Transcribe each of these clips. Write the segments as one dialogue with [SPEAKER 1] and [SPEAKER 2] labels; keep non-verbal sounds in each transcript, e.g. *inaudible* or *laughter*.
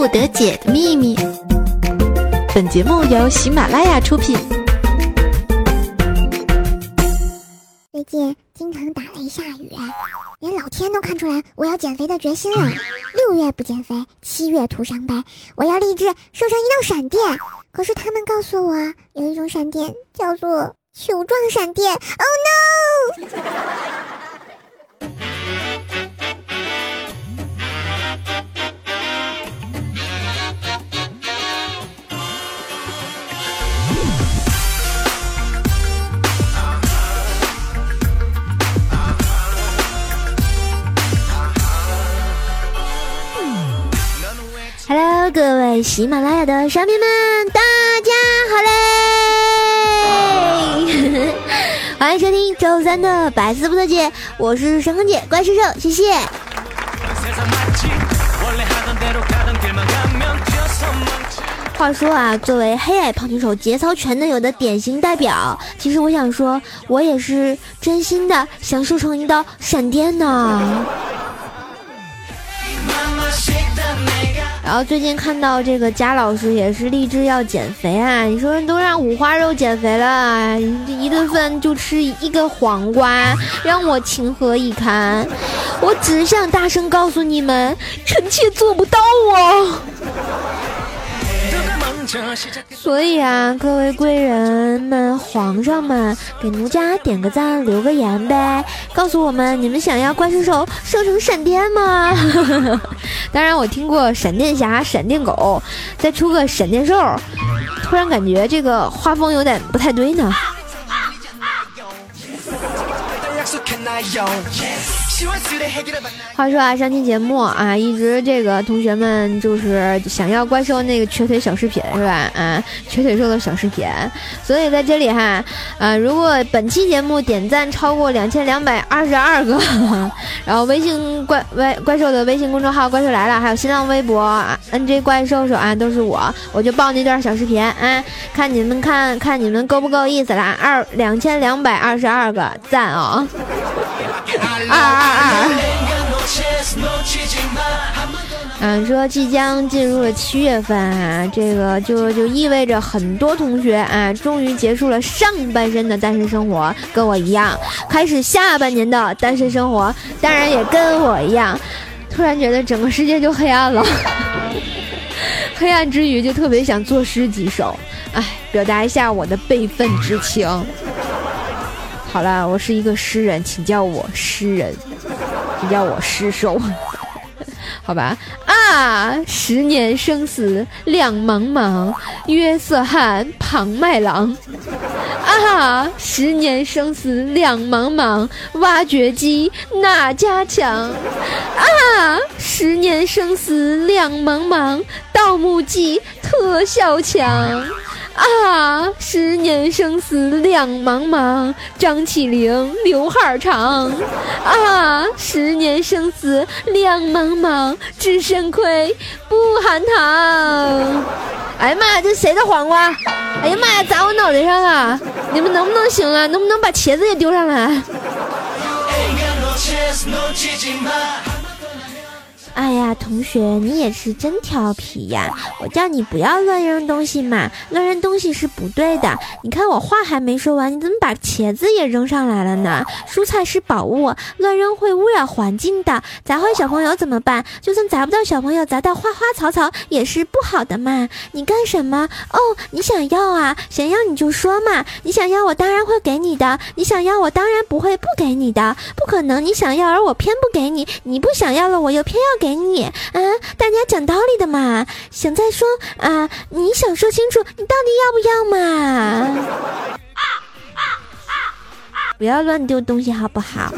[SPEAKER 1] 不得解的秘密。本节目由喜马拉雅出品。
[SPEAKER 2] 最近京城打雷下雨，连老天都看出来我要减肥的决心了。六月不减肥，七月徒伤悲。我要立志瘦成一道闪电。可是他们告诉我，有一种闪电叫做球状闪电。Oh no！
[SPEAKER 1] Hello，各位喜马拉雅的商迷们，大家好嘞！*laughs* 欢迎收听周三的百思不得解，我是神坑姐怪兽兽，谢谢。话说啊，作为黑矮胖拳手节操全能有的典型代表，其实我想说，我也是真心的想瘦成一道闪电呢。然后最近看到这个贾老师也是励志要减肥啊！你说都让五花肉减肥了，一顿饭就吃一个黄瓜，让我情何以堪？我只想大声告诉你们，臣妾做不到啊！所以啊，各位贵人们、皇上们，给奴家点个赞、留个言呗，告诉我们你们想要怪兽手瘦成闪电吗？*laughs* 当然，我听过闪电侠、闪电狗，再出个闪电兽，突然感觉这个画风有点不太对呢。话说啊，上期节目啊，一直这个同学们就是想要怪兽那个瘸腿小视频是吧？啊，瘸腿兽的小视频。所以在这里哈，啊，如果本期节目点赞超过两千两百二十二个，*laughs* 然后微信怪怪怪兽的微信公众号“怪兽来了”，还有新浪微博 “nj 怪兽手”啊，都是我，我就报那段小视频啊，看你们看看你们够不够意思啦？二两千两百二十二个赞哦。二二二，嗯，说即将进入了七月份啊，这个就就意味着很多同学啊，终于结束了上半身的单身生活，跟我一样，开始下半年的单身生活，当然也跟我一样，突然觉得整个世界就黑暗了，*laughs* 黑暗之余就特别想作诗几首，哎，表达一下我的悲愤之情。好了，我是一个诗人，请叫我诗人，请叫我诗手，*laughs* 好吧？啊，十年生死两茫茫，约瑟翰庞麦郎。啊，十年生死两茫茫，挖掘机哪家强？啊，十年生死两茫茫，盗墓记特效强。啊，十年生死两茫茫，张起灵刘海长。啊，十年生死两茫茫，知肾亏不含糖。哎呀妈呀，这谁的黄瓜？哎呀妈呀，砸我脑袋上了！你们能不能行啊？能不能把茄子也丢上来？哎呀，同学，你也是真调皮呀！我叫你不要乱扔东西嘛，乱扔东西是不对的。你看我话还没说完，你怎么把茄子也扔上来了呢？蔬菜是宝物，乱扔会污染环境的。砸坏小朋友怎么办？就算砸不到小朋友，砸到花花草草也是不好的嘛。你干什么？哦，你想要啊？想要你就说嘛。你想要，我当然会给你的。你想要，我当然不会不给你的。不可能，你想要而我偏不给你。你不想要了，我又偏要。给你啊！大家讲道理的嘛，想再说啊？你想说清楚，你到底要不要嘛？不要乱丢东西，好不好？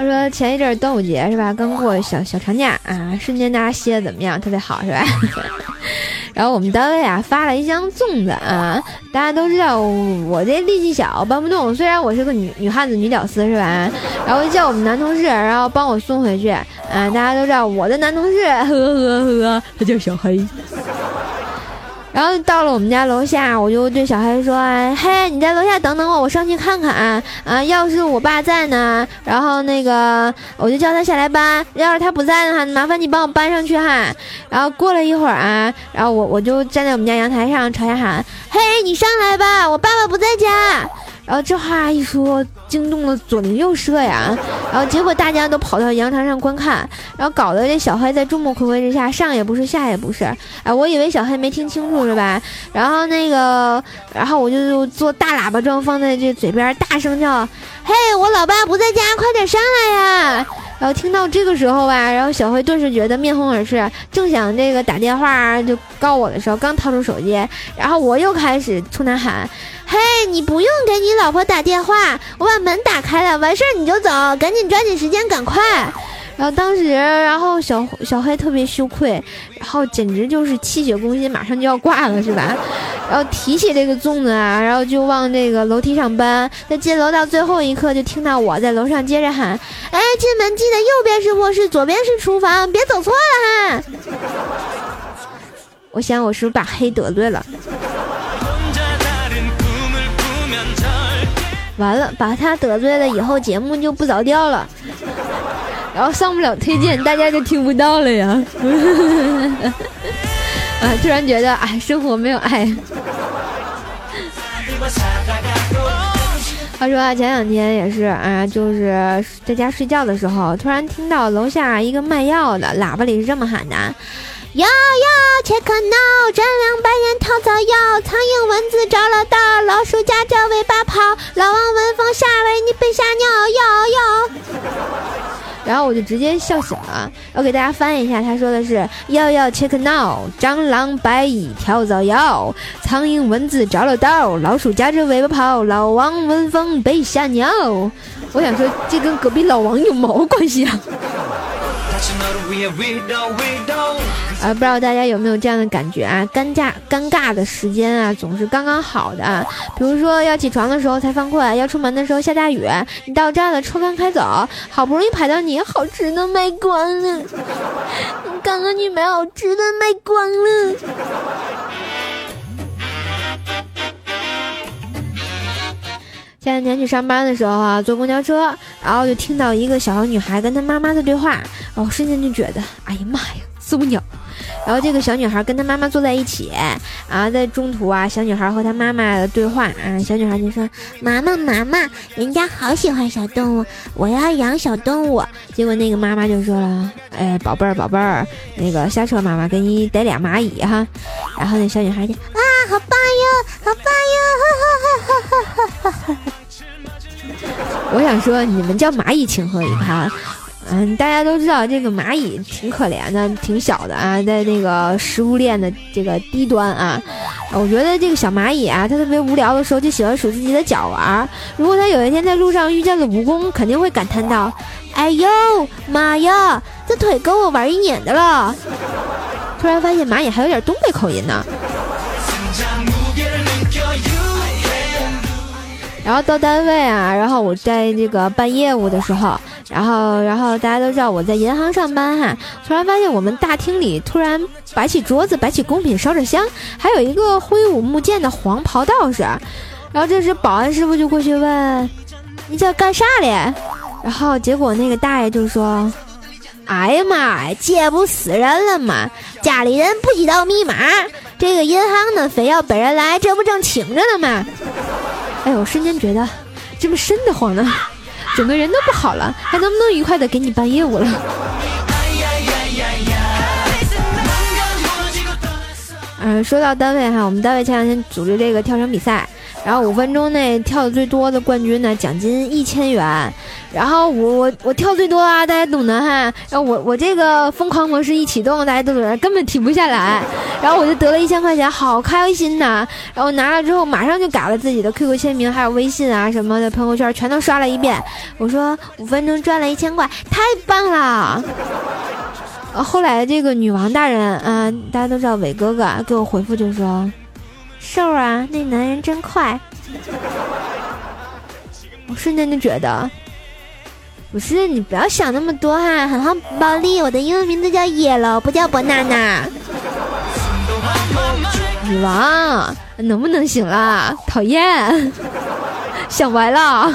[SPEAKER 1] 他说前一阵端午节是吧？刚过小小长假啊，瞬间大家歇的怎么样？特别好是吧？*laughs* 然后我们单位啊发了一箱粽子啊，大家都知道我这力气小搬不动，虽然我是个女女汉子女屌丝是吧？然后叫我们男同事，然后帮我送回去啊。大家都知道我的男同事，呵呵呵，他叫小黑。然后到了我们家楼下，我就对小黑说：“嘿，你在楼下等等我，我上去看看。啊，要是我爸在呢，然后那个我就叫他下来搬；要是他不在的话，麻烦你帮我搬上去哈。”然后过了一会儿啊，然后我我就站在我们家阳台上朝下喊：“嘿，你上来吧，我爸爸不在家。”然后这话一说，惊动了左邻右舍呀。然后结果大家都跑到阳台上观看，然后搞得这小黑在众目睽睽之下上也不是下也不是。哎，我以为小黑没听清楚是吧？然后那个，然后我就做大喇叭状放在这嘴边，大声叫：“嘿，我老爸不在家，快点上来呀！”然后听到这个时候吧，然后小黑顿时觉得面红耳赤，正想这个打电话就告我的时候，刚掏出手机，然后我又开始冲他喊：“嘿，你不用给你老婆打电话，我把门打开了，完事儿你就走，赶紧抓紧时间，赶快。”然后当时，然后小小黑特别羞愧，然后简直就是气血攻心，马上就要挂了，是吧？*laughs* 然后提起这个粽子啊，然后就往这个楼梯上搬。在进楼到最后一刻，就听到我在楼上接着喊：“哎，进门记得右边是卧室，左边是厨房，别走错了哈！” *laughs* 我想我是不是把黑得罪了？完了，把他得罪了以后，节目就不着调了。然后上不了推荐，大家就听不到了呀。*laughs* 啊，突然觉得，哎，生活没有爱。*laughs* 话说，前两天也是啊，就是在家睡觉的时候，突然听到楼下一个卖药的喇叭里是这么喊的：“药药切克闹，沾两百元套草药，苍蝇蚊子着了道，老鼠夹着尾巴跑，老王闻风下来，你别吓尿，药药。”然后我就直接笑醒了。我给大家翻译一下，他说的是：要要 check now，蟑螂白蚁跳蚤药，苍蝇蚊子着了道，老鼠夹着尾巴跑，老王闻风被吓尿。我想说，这跟隔壁老王有毛关系啊？啊，不知道大家有没有这样的感觉啊？尴尬尴尬的时间啊，总是刚刚好的。比如说要起床的时候才犯困，要出门的时候下大雨，你到站了车刚开走，好不容易排到你好吃的卖光了，刚刚你买好吃的卖光了。前两天去上班的时候啊，坐公交车，然后就听到一个小女孩跟她妈妈的对话，然后瞬间就觉得，哎呀妈呀，受不了。然后这个小女孩跟她妈妈坐在一起，啊，在中途啊，小女孩和她妈妈的对话，啊，小女孩就说：“妈妈，妈妈，人家好喜欢小动物，我要养小动物。”结果那个妈妈就说了：“哎，宝贝儿，宝贝儿，那个下车，妈妈给你逮俩蚂蚁哈。”然后那小女孩就啊，好棒哟，好棒哟，我想说，你们叫蚂蚁情何以堪？嗯，大家都知道这个蚂蚁挺可怜的，挺小的啊，在那个食物链的这个低端啊。我觉得这个小蚂蚁啊，它特别无聊的时候就喜欢数自己的脚玩。如果它有一天在路上遇见了蜈蚣，肯定会感叹道：“哎呦妈呀，这腿够我玩一年的了。”突然发现蚂蚁还有点东北口音呢。然后到单位啊，然后我在这个办业务的时候，然后然后大家都知道我在银行上班哈，突然发现我们大厅里突然摆起桌子，摆起贡品，烧着香，还有一个挥舞木剑的黄袍道士。然后这时保安师傅就过去问：“你这干啥嘞？”然后结果那个大爷就说：“哎呀妈呀，这不死人了吗？家里人不知道密码，这个银行呢非要本人来，这不正请着呢吗？”哎，我瞬间觉得这么瘆得慌呢，整个人都不好了，还能不能愉快的给你办业务了？嗯，说到单位哈，我们单位前两天组织这个跳绳比赛。然后五分钟内跳的最多的冠军呢，奖金一千元。然后我我我跳最多啊，大家懂的哈。然后我我这个疯狂模式一启动，大家都懂，根本停不下来。然后我就得了一千块钱，好开心呐！然后拿了之后，马上就改了自己的 QQ 签名，还有微信啊什么的朋友圈，全都刷了一遍。我说五分钟赚了一千块，太棒了！后来这个女王大人，啊，大家都知道伟哥哥给我回复就说。瘦啊，那男人真快！我瞬间就觉得，不是你不要想那么多哈，很好，宝莉，我的英文名字叫 Yellow，不叫 Banana。女王能不能行啦？讨厌，想歪了。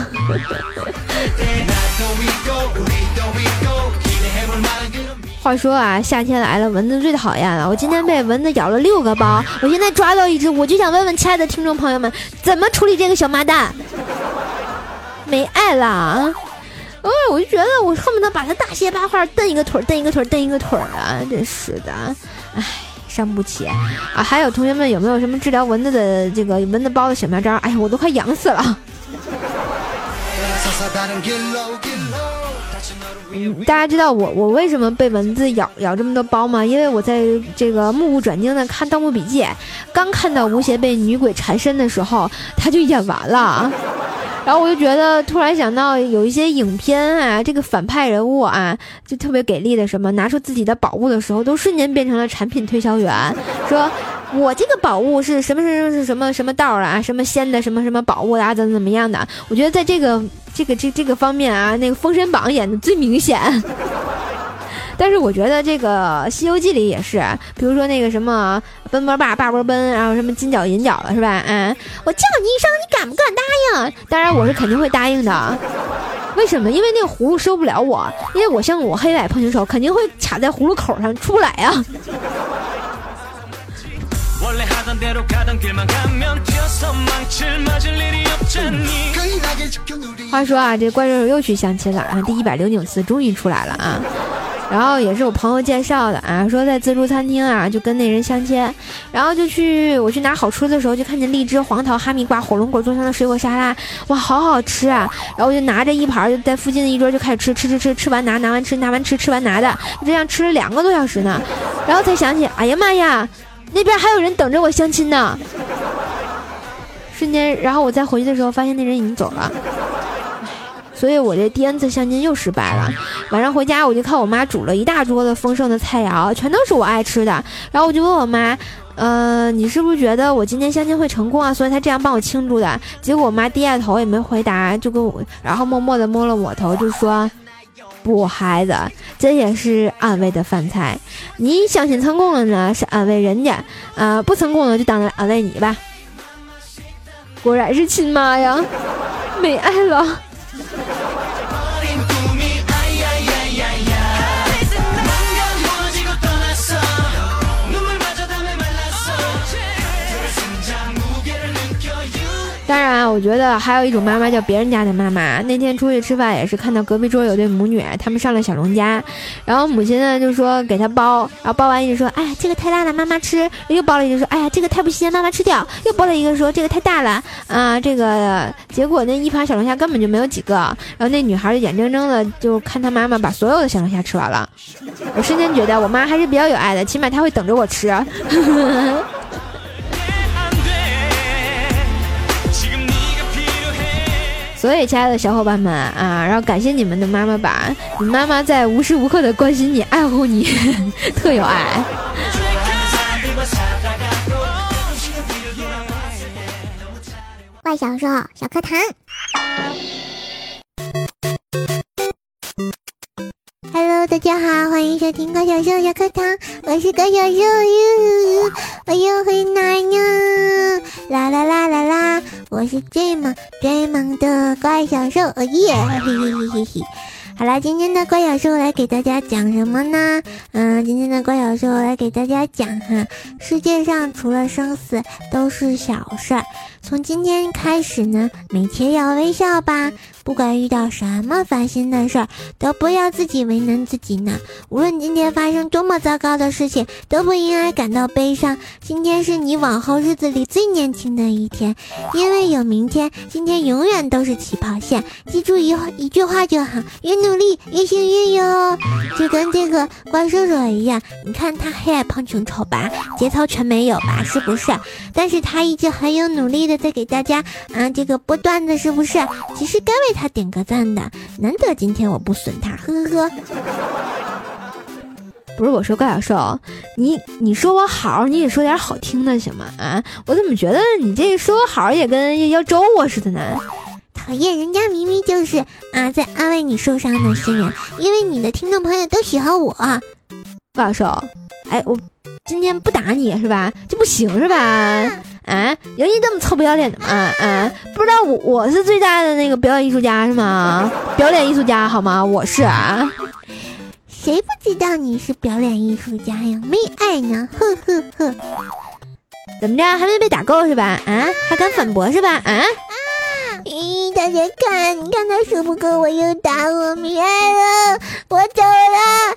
[SPEAKER 1] 话说啊，夏天来了，蚊子最讨厌了。我今天被蚊子咬了六个包，我现在抓到一只，我就想问问亲爱的听众朋友们，怎么处理这个小麻蛋？没爱了。哦，我就觉得我恨不得把他大卸八块，蹬一个腿，蹬一个腿，蹬一个腿啊！真是的，唉，伤不起啊！还有同学们有没有什么治疗蚊子的这个蚊子包的小妙招？哎呀，我都快痒死了。*laughs* 大家知道我我为什么被蚊子咬咬这么多包吗？因为我在这个目不转睛的看《盗墓笔记》，刚看到吴邪被女鬼缠身的时候，他就演完了。然后我就觉得，突然想到有一些影片啊，这个反派人物啊，就特别给力的，什么拿出自己的宝物的时候，都瞬间变成了产品推销员，说我这个宝物是什么什么是什么什么道啊，什么仙的什么什么宝物啊，怎么怎么样的？我觉得在这个这个这这个方面啊，那个《封神榜》演的最明显。但是我觉得这个《西游记》里也是，比如说那个什么奔波霸霸波奔，然后什么金角银角的是吧？嗯，我叫你一声，你敢不敢答应？当然我是肯定会答应的。为什么？因为那个葫芦收不了我，因为我像我黑矮胖型手，肯定会卡在葫芦口上出不来呀。*laughs* 话说啊，这怪兽又去相亲了啊，第一百零九次终于出来了啊。然后也是我朋友介绍的啊，说在自助餐厅啊，就跟那人相亲，然后就去我去拿好吃的时候，就看见荔枝、黄桃、哈密瓜、火龙果做成的水果沙拉，哇，好好吃啊！然后我就拿着一盘，就在附近的一桌就开始吃，吃吃吃，吃完拿，拿完吃，拿完吃，吃完拿的，就这样吃了两个多小时呢，然后才想起，哎呀妈呀，那边还有人等着我相亲呢！瞬间，然后我再回去的时候，发现那人已经走了。所以我这第 n 次相亲又失败了。晚上回家，我就看我妈煮了一大桌子丰盛的菜肴，全都是我爱吃的。然后我就问我妈：“呃，你是不是觉得我今天相亲会成功啊？所以她这样帮我庆祝的。”结果我妈低下头也没回答，就跟我，然后默默地摸了我头，就说：“不，孩子，这也是安慰的饭菜。你相亲成功了呢，是安慰人家；啊，不成功了就当安慰你吧。”果然是亲妈呀，没爱了。当然，我觉得还有一种妈妈叫别人家的妈妈。那天出去吃饭也是看到隔壁桌有对母女，他们上了小龙虾，然后母亲呢就说给他包，然后包完一直说，哎呀这个太辣了，妈妈吃。又包了一个说，哎呀这个太不新鲜，妈妈吃掉。又包了一个说这个太大了啊，这个结果那一盘小龙虾根本就没有几个，然后那女孩就眼睁睁的就看她妈妈把所有的小龙虾吃完了。我瞬间觉得我妈还是比较有爱的，起码她会等着我吃。所以，亲爱的小伙伴们啊，然后感谢你们的妈妈吧，你妈妈在无时无刻的关心你、爱护你，*laughs* 特有爱。
[SPEAKER 2] 怪小兽小课堂，Hello，大家好，欢迎收听怪小兽小课堂，我是怪小兽，我又回来了，啦啦啦。是最萌最萌的怪小兽，哦耶！嘿嘿嘿嘿嘿。好啦，今天的怪小兽来给大家讲什么呢？嗯，今天的怪小兽来给大家讲哈，世界上除了生死都是小事儿。从今天开始呢，每天要微笑吧。不管遇到什么烦心的事儿，都不要自己为难自己呢。无论今天发生多么糟糕的事情，都不应该感到悲伤。今天是你往后日子里最年轻的一天，因为有明天，今天永远都是起跑线。记住一一句话就好：越努力越幸运哟。就跟这个怪兽兽一样，你看他黑矮胖穷丑吧，节操全没有吧，是不是？但是他一直很有努力的在给大家啊这个播段子，是不是？其实该为。他点个赞的，难得今天我不损他，呵呵呵。
[SPEAKER 1] 不是我说怪小兽，你你说我好，你也说点好听的行吗？啊，我怎么觉得你这说我好也跟要咒我似的呢？
[SPEAKER 2] 讨厌，人家明明就是啊在安慰你受伤的心人，因为你的听众朋友都喜欢我。
[SPEAKER 1] 怪小兽，哎我今天不打你是吧？就不行是吧？啊，有你这么臭不要脸的吗？啊，不知道我我是最大的那个表演艺术家是吗？表演艺术家好吗？我是啊。
[SPEAKER 2] 谁不知道你是表演艺术家呀？没爱呢，呵呵呵。
[SPEAKER 1] 怎么着，还没被打够是吧？啊，还敢反驳是吧？啊！
[SPEAKER 2] 咦，大家看，你看他说不够，我又打我，没爱了，我走了，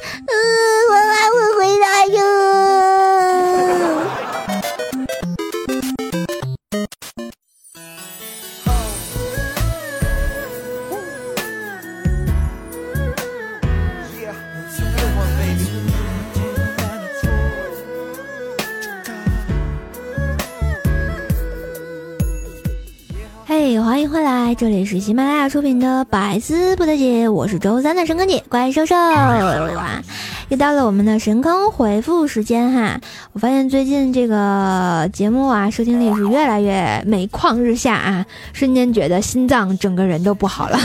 [SPEAKER 1] 这里是喜马拉雅出品的《百思不得解》，我是周三的神坑姐怪兽兽哇！又到了我们的神坑回复时间哈！我发现最近这个节目啊，收听率是越来越每况日下啊，瞬间觉得心脏整个人都不好了。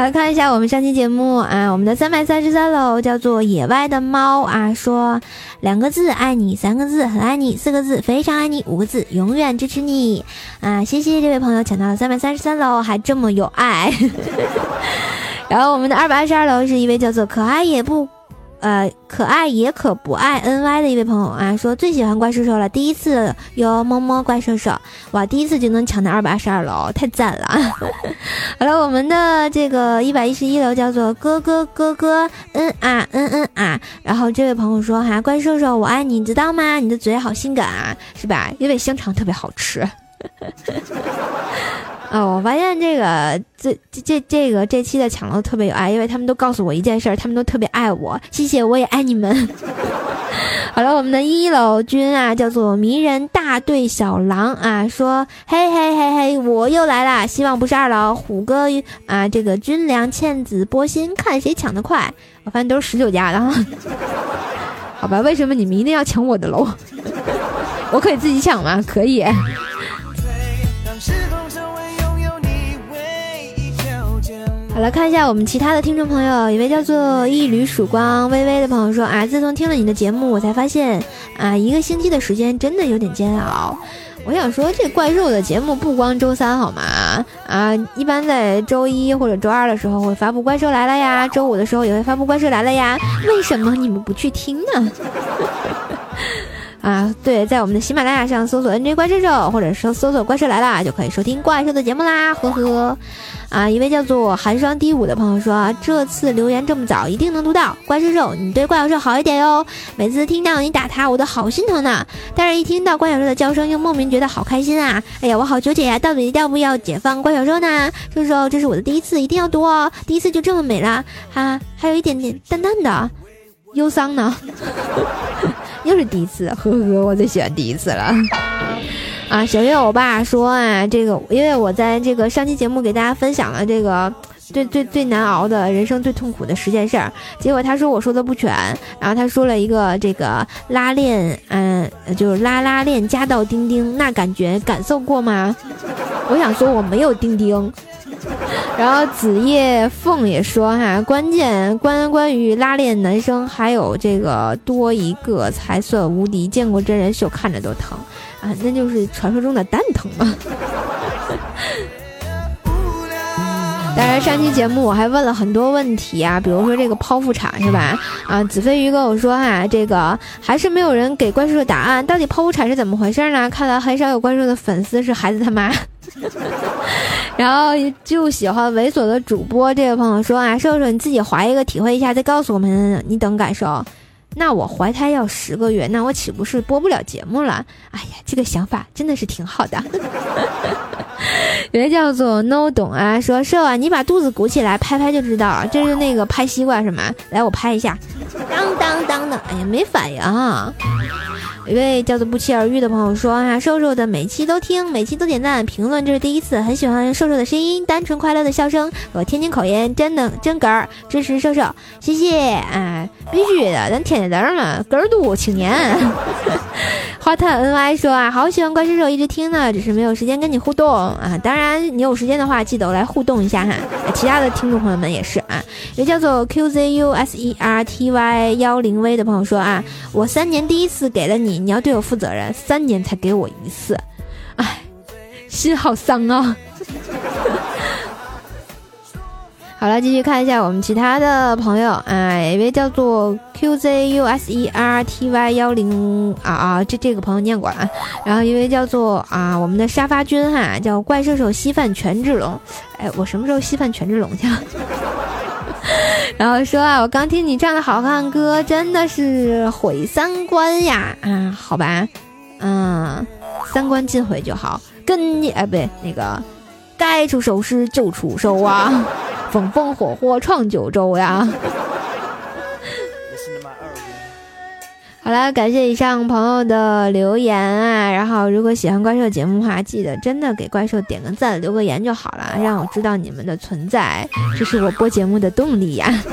[SPEAKER 1] 来看一下我们上期节目啊，我们的三百三十三楼叫做野外的猫啊，说两个字爱你，三个字很爱你，四个字非常爱你，五个字永远支持你啊！谢谢这位朋友抢到了三百三十三楼，还这么有爱。*laughs* 然后我们的二百二十二楼是一位叫做可爱也不。呃，可爱也可不爱 N Y 的一位朋友啊，说最喜欢怪兽兽了，第一次哟，摸摸怪兽兽，哇，第一次就能抢到二百二十二楼，太赞了！*laughs* 好了，我们的这个一百一十一楼叫做哥哥哥哥，嗯啊嗯嗯啊，然后这位朋友说哈，怪兽兽我爱你，你知道吗？你的嘴好性感啊，是吧？因为香肠特别好吃。哦，我发现这个这这这这个这期的抢楼特别有爱，因为他们都告诉我一件事，他们都特别爱我，谢谢，我也爱你们。*laughs* 好了，我们的一楼君啊，叫做迷人大队小狼啊，说嘿嘿嘿嘿，我又来啦，希望不是二楼虎哥啊，这个军粮茜子波心，看谁抢得快。我发现都是十九家的哈，*laughs* 好吧，为什么你们一定要抢我的楼？*laughs* 我可以自己抢吗？可以。好了，看一下我们其他的听众朋友，一位叫做一缕曙光微微的朋友说啊，自从听了你的节目，我才发现啊，一个星期的时间真的有点煎熬。我想说，这怪兽的节目不光周三好吗？啊，一般在周一或者周二的时候会发布《怪兽来了》呀，周五的时候也会发布《怪兽来了》呀，为什么你们不去听呢？啊，对，在我们的喜马拉雅上搜索 “nj 怪兽兽”或者说搜索“怪兽来了”，就可以收听怪兽的节目啦，呵呵。啊，一位叫做寒霜低舞的朋友说，这次留言这么早，一定能读到。怪兽兽，你对怪兽兽好一点哟。每次听到你打他，我都好心疼呢。但是，一听到怪兽兽的叫声，又莫名觉得好开心啊！哎呀，我好纠结呀，到底要不要解放怪兽兽呢？兽兽，这是我的第一次，一定要读哦。第一次就这么美了，哈，还有一点点淡淡的忧伤呢。*laughs* 又是第一次，呵呵，我最喜欢第一次了。啊，小月我爸说啊，这个因为我在这个上期节目给大家分享了这个最最最难熬的人生最痛苦的十件事儿，结果他说我说的不全，然后他说了一个这个拉链，嗯，就是拉拉链加到钉钉，那感觉感受过吗？我想说我没有钉钉。然后子夜凤也说哈，关键关关于拉链男生还有这个多一个才算无敌，见过真人秀看着都疼。啊，那就是传说中的蛋疼嘛。*laughs* 当然，上期节目我还问了很多问题啊，比如说这个剖腹产是吧？啊，子飞鱼跟我说哈，这个还是没有人给怪兽的答案，到底剖腹产是怎么回事呢？看来很少有怪兽的粉丝是孩子他妈。*laughs* 然后就喜欢猥琐的主播这位朋友说啊，瘦瘦你自己怀一个体会一下，再告诉我们你等感受。那我怀胎要十个月，那我岂不是播不了节目了？哎呀，这个想法真的是挺好的。*laughs* 人叫做 No 懂啊，说瘦啊，你把肚子鼓起来，拍拍就知道了。这是那个拍西瓜是吗？来，我拍一下，当当当的。哎呀，没反应。一位叫做不期而遇的朋友说啊，瘦瘦的每期都听，每期都点赞评论，这是第一次，很喜欢瘦瘦的声音，单纯快乐的笑声我天津口音，真能真哏儿，支持瘦瘦，谢谢哎，必须的，咱天津人嘛，哏儿度青年。*laughs* 花探 ny 说啊，好喜欢怪兽兽，一直听呢，只是没有时间跟你互动啊。当然，你有时间的话，记得来互动一下哈。其他的听众朋友们也是啊。有叫做 qzuserty 幺零 v 的朋友说啊，我三年第一次给了你，你要对我负责任，三年才给我一次，哎，心好伤啊。好了，继续看一下我们其他的朋友啊，一位叫做 qzuserty 幺零啊啊，这这个朋友念过了，然后一位叫做啊我们的沙发君哈，叫怪兽手稀饭权志龙，哎，我什么时候稀饭权志龙去了？*laughs* 然后说啊，我刚听你唱的好看歌，真的是毁三观呀！啊，好吧，嗯，三观尽毁就好，跟你哎不对，那个该出手时就出手啊。*laughs* 风风火火闯九州呀！好了，感谢以上朋友的留言啊。然后，如果喜欢怪兽节目的话，记得真的给怪兽点个赞、留个言就好了，让我知道你们的存在，这是我播节目的动力呀。*laughs*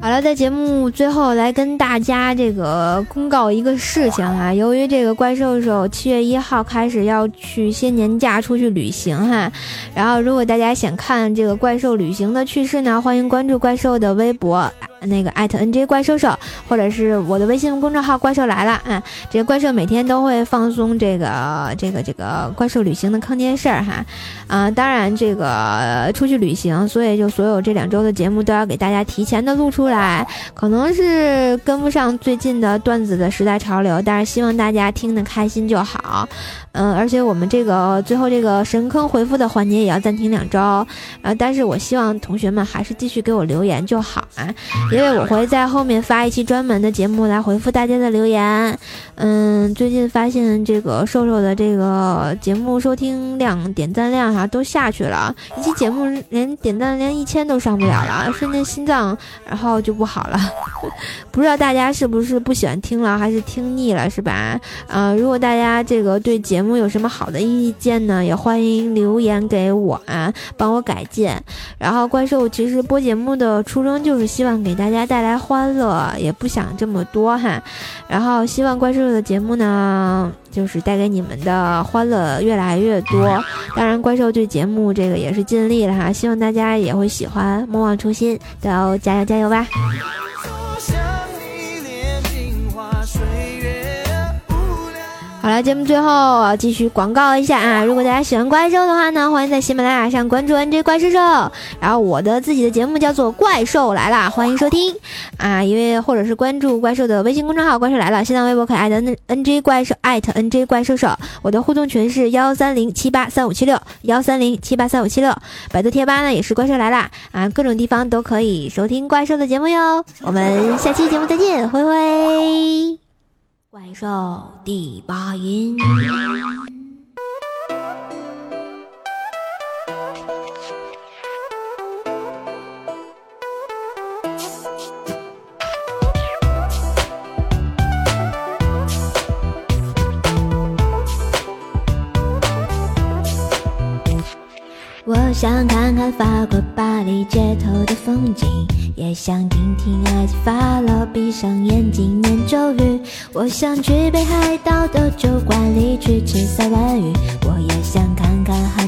[SPEAKER 1] 好了，在节目最后来跟大家这个公告一个事情哈，由于这个怪兽兽七月一号开始要去些年假出去旅行哈，然后如果大家想看这个怪兽旅行的趣事呢，欢迎关注怪兽的微博。那个艾特 NJ 怪兽兽，或者是我的微信公众号“怪兽来了”啊，这个怪兽每天都会放松这个这个这个怪兽旅行的坑爹事儿哈，啊，当然这个出去旅行，所以就所有这两周的节目都要给大家提前的录出来，可能是跟不上最近的段子的时代潮流，但是希望大家听得开心就好。嗯，而且我们这个最后这个神坑回复的环节也要暂停两周，呃，但是我希望同学们还是继续给我留言就好啊，因为我会在后面发一期专门的节目来回复大家的留言。嗯，最近发现这个瘦瘦的这个节目收听量、点赞量哈都下去了，一期节目连点赞连一千都上不了了，瞬间心脏然后就不好了，*laughs* 不知道大家是不是不喜欢听了，还是听腻了是吧？呃，如果大家这个对节节目有什么好的意见呢？也欢迎留言给我啊，帮我改进。然后怪兽其实播节目的初衷就是希望给大家带来欢乐，也不想这么多哈。然后希望怪兽的节目呢，就是带给你们的欢乐越来越多。当然，怪兽对节目这个也是尽力了哈，希望大家也会喜欢。莫忘初心，都要加油加油吧！好了，节目最后我继续广告一下啊！如果大家喜欢怪兽的话呢，欢迎在喜马拉雅上关注 NJ 怪兽兽。然后我的自己的节目叫做《怪兽来了》，欢迎收听啊！因为或者是关注怪兽的微信公众号“怪兽来了”，新浪微博可爱的 N NJ 怪兽艾特 NJ 怪兽兽。我的互动群是幺三零七八三五七六幺三零七八三五七六。百度贴吧呢也是“怪兽来了”啊，各种地方都可以收听怪兽的节目哟。我们下期节目再见，灰灰。怪兽第八音。想看看法国巴黎街头的风景，也想听听埃及法老闭上眼睛念咒语。我想去北海道的酒馆里去吃三文鱼，我也想看看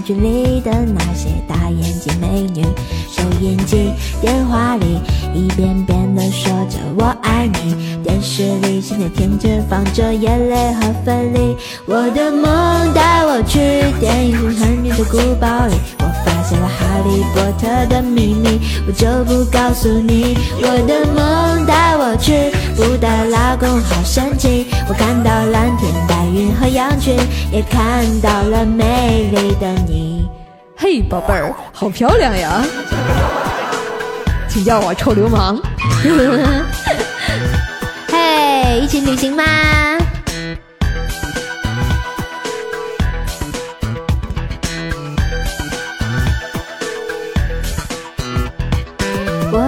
[SPEAKER 1] 剧里的那些大眼睛美女。收音机、电话里一遍遍地说着我爱你，电视里现在天天放着眼泪和分离。我的梦带我去电影是很远的古堡里。我发现了哈利波特的秘密，我就不告诉你。我的梦带我去，布达拉宫好神奇。我看到蓝天白云和羊群，也看到了美丽的你。
[SPEAKER 3] 嘿，宝贝儿，好漂亮呀！请叫我臭流氓。*laughs*
[SPEAKER 1] 嘿，一起旅行吗？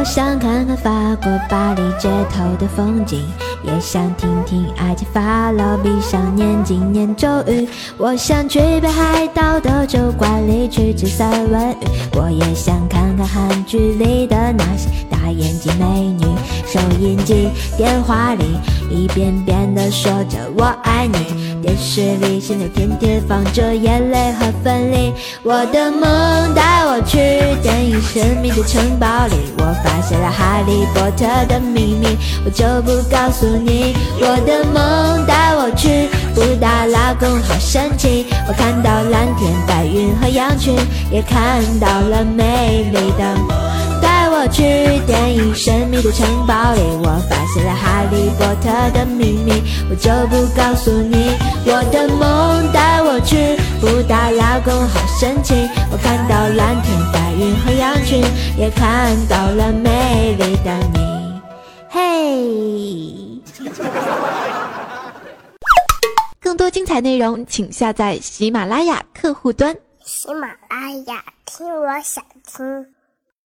[SPEAKER 1] 想看看法国巴黎街头的风景。也想听听埃及法老，闭上眼睛念咒语。我想去北海道的酒馆里去吃三文鱼，我也想看看韩剧里的那些大眼睛美女。收音机、电话里一遍遍地说着我爱你，电视里现在天天放着眼泪和分离。我的梦带我去电影神秘的城堡里，我发现了哈利波特的秘密，我就不告诉你。我的梦带我去布达拉宫，好神奇！我看到蓝天白云和羊群，也看到了美丽的。去电影神秘的城堡里，我发现了哈利波特的秘密，我就不告诉你。我的梦带我去布达拉宫，好神奇！我看到蓝天白云和羊群，也看到了美丽的你。嘿，
[SPEAKER 4] 更多精彩内容，请下载喜马拉雅客户端。
[SPEAKER 2] 喜马拉雅，听我想听。